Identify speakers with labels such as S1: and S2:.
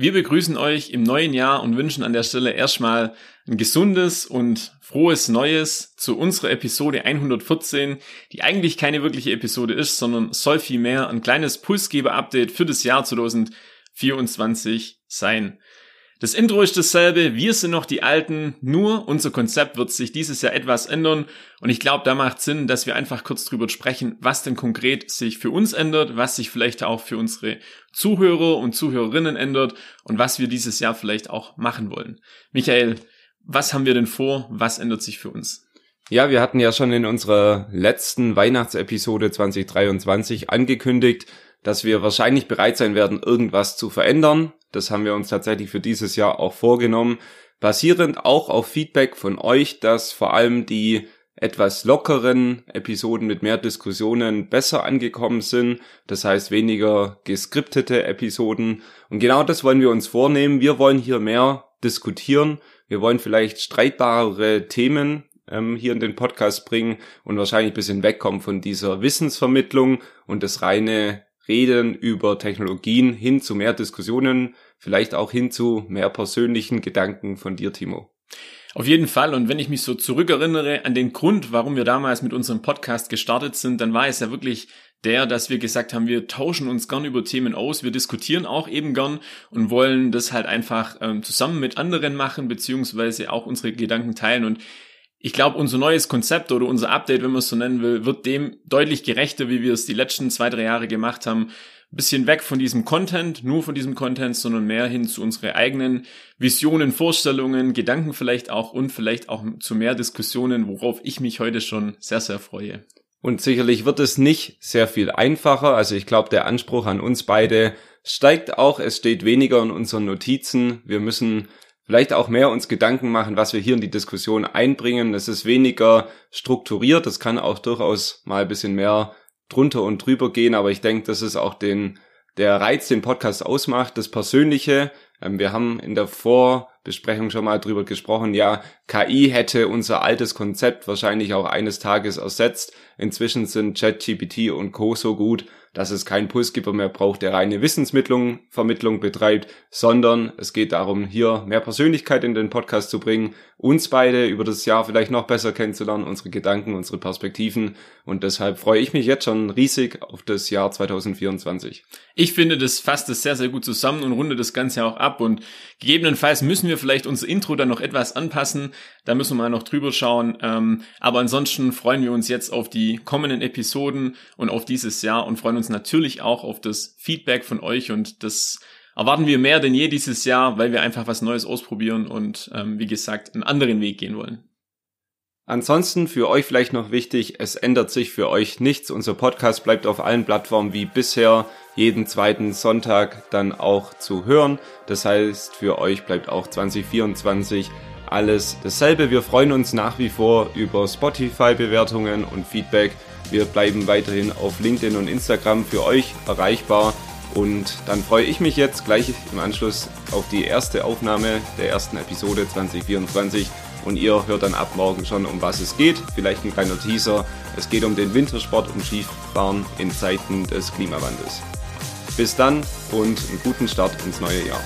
S1: Wir begrüßen euch im neuen Jahr und wünschen an der Stelle erstmal ein gesundes und frohes Neues zu unserer Episode 114, die eigentlich keine wirkliche Episode ist, sondern soll vielmehr ein kleines Pulsgeber-Update für das Jahr 2024 sein. Das Intro ist dasselbe, wir sind noch die Alten, nur unser Konzept wird sich dieses Jahr etwas ändern und ich glaube, da macht Sinn, dass wir einfach kurz drüber sprechen, was denn konkret sich für uns ändert, was sich vielleicht auch für unsere Zuhörer und Zuhörerinnen ändert und was wir dieses Jahr vielleicht auch machen wollen. Michael, was haben wir denn vor? Was ändert sich für uns?
S2: Ja, wir hatten ja schon in unserer letzten Weihnachtsepisode 2023 angekündigt, dass wir wahrscheinlich bereit sein werden, irgendwas zu verändern. Das haben wir uns tatsächlich für dieses Jahr auch vorgenommen, basierend auch auf Feedback von euch, dass vor allem die etwas lockeren Episoden mit mehr Diskussionen besser angekommen sind. Das heißt weniger geskriptete Episoden. Und genau das wollen wir uns vornehmen. Wir wollen hier mehr diskutieren. Wir wollen vielleicht streitbarere Themen ähm, hier in den Podcast bringen und wahrscheinlich ein bisschen wegkommen von dieser Wissensvermittlung und das reine Reden über Technologien hin zu mehr Diskussionen, vielleicht auch hin zu mehr persönlichen Gedanken von dir, Timo.
S1: Auf jeden Fall. Und wenn ich mich so zurückerinnere an den Grund, warum wir damals mit unserem Podcast gestartet sind, dann war es ja wirklich der, dass wir gesagt haben, wir tauschen uns gern über Themen aus, wir diskutieren auch eben gern und wollen das halt einfach ähm, zusammen mit anderen machen, beziehungsweise auch unsere Gedanken teilen. Und ich glaube, unser neues Konzept oder unser Update, wenn man es so nennen will, wird dem deutlich gerechter, wie wir es die letzten zwei, drei Jahre gemacht haben. Ein bisschen weg von diesem Content, nur von diesem Content, sondern mehr hin zu unseren eigenen Visionen, Vorstellungen, Gedanken vielleicht auch und vielleicht auch zu mehr Diskussionen, worauf ich mich heute schon sehr, sehr freue.
S2: Und sicherlich wird es nicht sehr viel einfacher. Also ich glaube, der Anspruch an uns beide steigt auch. Es steht weniger in unseren Notizen. Wir müssen vielleicht auch mehr uns Gedanken machen, was wir hier in die Diskussion einbringen. Es ist weniger strukturiert, es kann auch durchaus mal ein bisschen mehr drunter und drüber gehen, aber ich denke, das ist auch den, der Reiz, den Podcast ausmacht, das Persönliche. Ähm, wir haben in der Vorbesprechung schon mal drüber gesprochen, ja, KI hätte unser altes Konzept wahrscheinlich auch eines Tages ersetzt. Inzwischen sind ChatGPT und Co. so gut, dass es keinen Pulsgeber mehr braucht, der reine Wissensmittlung, Vermittlung betreibt, sondern es geht darum, hier mehr Persönlichkeit in den Podcast zu bringen, uns beide über das Jahr vielleicht noch besser kennenzulernen, unsere Gedanken, unsere Perspektiven. Und deshalb freue ich mich jetzt schon riesig auf das Jahr 2024.
S1: Ich finde, das fasst es sehr, sehr gut zusammen und rundet das Ganze auch ab. Und gegebenenfalls müssen wir vielleicht unser Intro dann noch etwas anpassen, da müssen wir mal noch drüber schauen, ähm, aber ansonsten freuen wir uns jetzt auf die kommenden Episoden und auf dieses Jahr und freuen uns natürlich auch auf das Feedback von euch und das erwarten wir mehr denn je dieses Jahr, weil wir einfach was Neues ausprobieren und ähm, wie gesagt einen anderen Weg gehen wollen.
S2: Ansonsten für euch vielleicht noch wichtig, es ändert sich für euch nichts. Unser Podcast bleibt auf allen Plattformen wie bisher jeden zweiten Sonntag dann auch zu hören. Das heißt, für euch bleibt auch 2024 alles dasselbe. Wir freuen uns nach wie vor über Spotify-Bewertungen und Feedback wir bleiben weiterhin auf LinkedIn und Instagram für euch erreichbar. Und dann freue ich mich jetzt gleich im Anschluss auf die erste Aufnahme der ersten Episode 2024. Und ihr hört dann ab morgen schon, um was es geht. Vielleicht ein kleiner Teaser. Es geht um den Wintersport, um Skifahren in Zeiten des Klimawandels. Bis dann und einen guten Start ins neue Jahr.